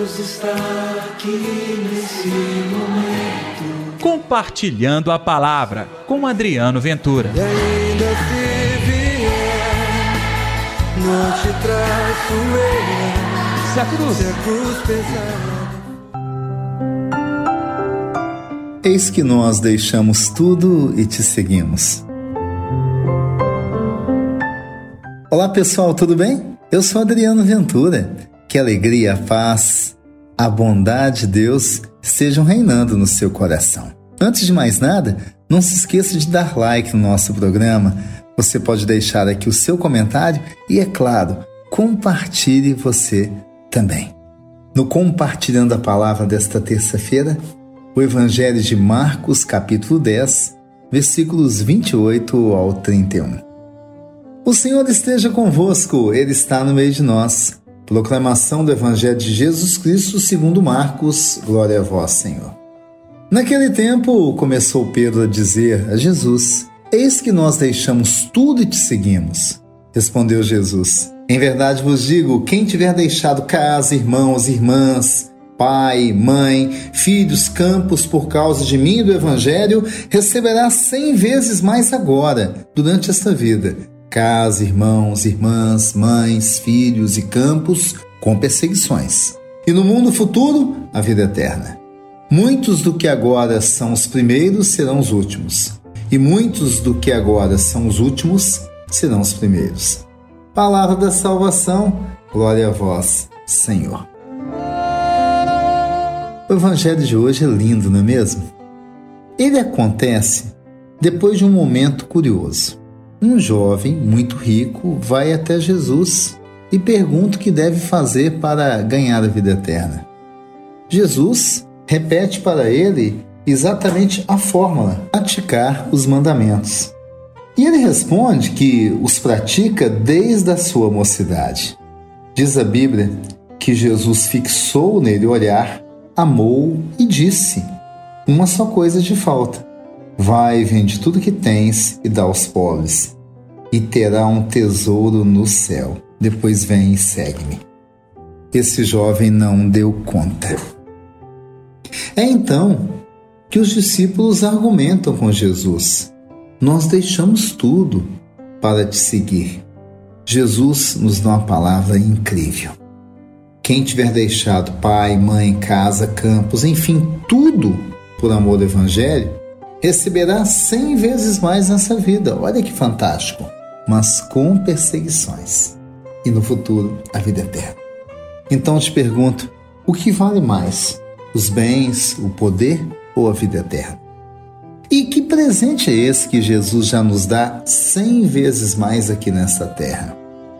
Deus está aqui nesse momento. Compartilhando a palavra com Adriano Ventura. E ainda se vier, não te traço eu. Se a cruz, Se a cruz pesar. Eis que nós deixamos tudo e te seguimos. Olá pessoal, tudo bem? Eu sou Adriano Ventura. Que alegria, a paz, a bondade de Deus estejam reinando no seu coração. Antes de mais nada, não se esqueça de dar like no nosso programa. Você pode deixar aqui o seu comentário e, é claro, compartilhe você também. No Compartilhando a Palavra desta terça-feira, o Evangelho de Marcos, capítulo 10, versículos 28 ao 31. O Senhor esteja convosco, Ele está no meio de nós. Proclamação do Evangelho de Jesus Cristo segundo Marcos, glória a vós, Senhor. Naquele tempo, começou Pedro a dizer a Jesus, Eis que nós deixamos tudo e te seguimos. Respondeu Jesus, Em verdade vos digo, quem tiver deixado casa, irmãos, irmãs, pai, mãe, filhos, campos por causa de mim e do Evangelho, receberá cem vezes mais agora, durante esta vida casa, irmãos, irmãs, mães, filhos e campos com perseguições. E no mundo futuro, a vida eterna. Muitos do que agora são os primeiros serão os últimos, e muitos do que agora são os últimos serão os primeiros. Palavra da salvação, glória a vós, Senhor. O evangelho de hoje é lindo, não é mesmo? Ele acontece depois de um momento curioso. Um jovem muito rico vai até Jesus e pergunta o que deve fazer para ganhar a vida eterna. Jesus repete para ele exatamente a fórmula: praticar os mandamentos. E ele responde que os pratica desde a sua mocidade. Diz a Bíblia que Jesus fixou nele o olhar, amou e disse: Uma só coisa te falta Vai, vende tudo que tens e dá aos pobres, e terá um tesouro no céu. Depois vem e segue-me. Esse jovem não deu conta. É então que os discípulos argumentam com Jesus: Nós deixamos tudo para te seguir. Jesus nos dá uma palavra incrível. Quem tiver deixado pai, mãe, casa, campos, enfim, tudo por amor do Evangelho, receberá cem vezes mais nessa vida. Olha que fantástico! Mas com perseguições. E no futuro, a vida eterna. Então te pergunto: o que vale mais? Os bens, o poder ou a vida eterna? E que presente é esse que Jesus já nos dá cem vezes mais aqui nesta terra?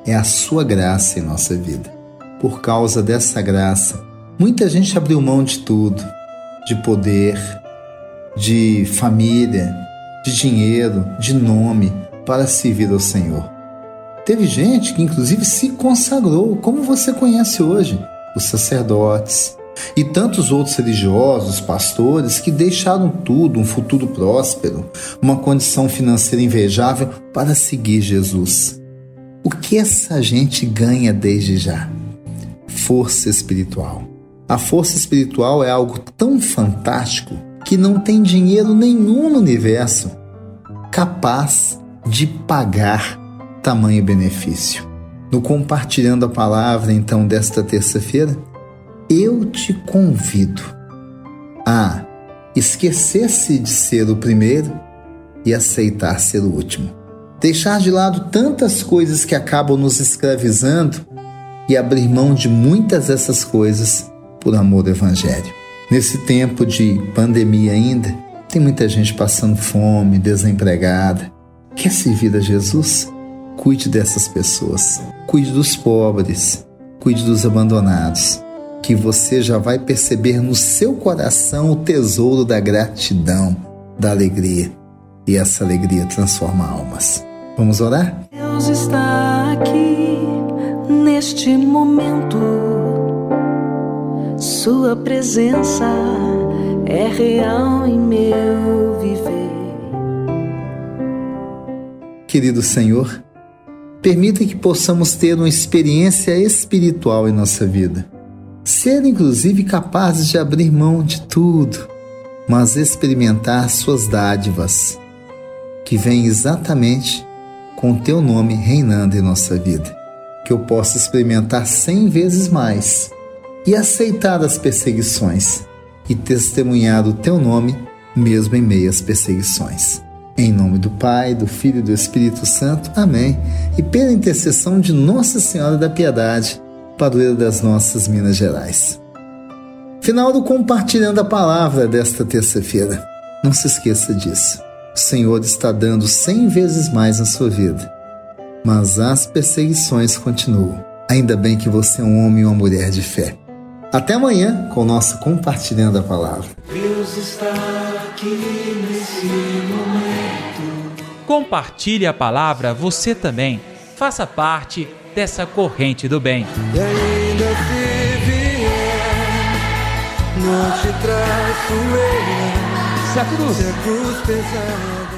É a sua graça em nossa vida. Por causa dessa graça, muita gente abriu mão de tudo, de poder, de família, de dinheiro, de nome para servir ao Senhor. Teve gente que inclusive se consagrou, como você conhece hoje, os sacerdotes e tantos outros religiosos, pastores que deixaram tudo, um futuro próspero, uma condição financeira invejável para seguir Jesus. O que essa gente ganha desde já? Força espiritual. A força espiritual é algo tão fantástico que não tem dinheiro nenhum no universo capaz de pagar tamanho benefício. No compartilhando a palavra então desta terça-feira, eu te convido a esquecer-se de ser o primeiro e aceitar ser o último. Deixar de lado tantas coisas que acabam nos escravizando e abrir mão de muitas dessas coisas por amor do Evangelho. Nesse tempo de pandemia ainda, tem muita gente passando fome, desempregada. Quer servir a Jesus? Cuide dessas pessoas. Cuide dos pobres. Cuide dos abandonados. Que você já vai perceber no seu coração o tesouro da gratidão, da alegria. E essa alegria transforma almas. Vamos orar? Deus está aqui neste momento sua presença é real em meu viver. Querido Senhor, permita que possamos ter uma experiência espiritual em nossa vida. ser inclusive capazes de abrir mão de tudo, mas experimentar suas dádivas, que vêm exatamente com teu nome reinando em nossa vida. Que eu possa experimentar cem vezes mais e aceitar as perseguições e testemunhar o teu nome mesmo em meio às perseguições. Em nome do Pai, do Filho e do Espírito Santo. Amém. E pela intercessão de Nossa Senhora da Piedade, padroeira das nossas Minas Gerais. Final do compartilhando a palavra desta terça-feira. Não se esqueça disso. O Senhor está dando cem vezes mais na sua vida. Mas as perseguições continuam. Ainda bem que você é um homem e uma mulher de fé. Até amanhã com o nosso Compartilhando a Palavra. Deus está aqui nesse momento. Compartilhe a palavra você também. Faça parte dessa corrente do bem. E ainda se vier, não te traço eu. Se a cruz Se a cruz pesada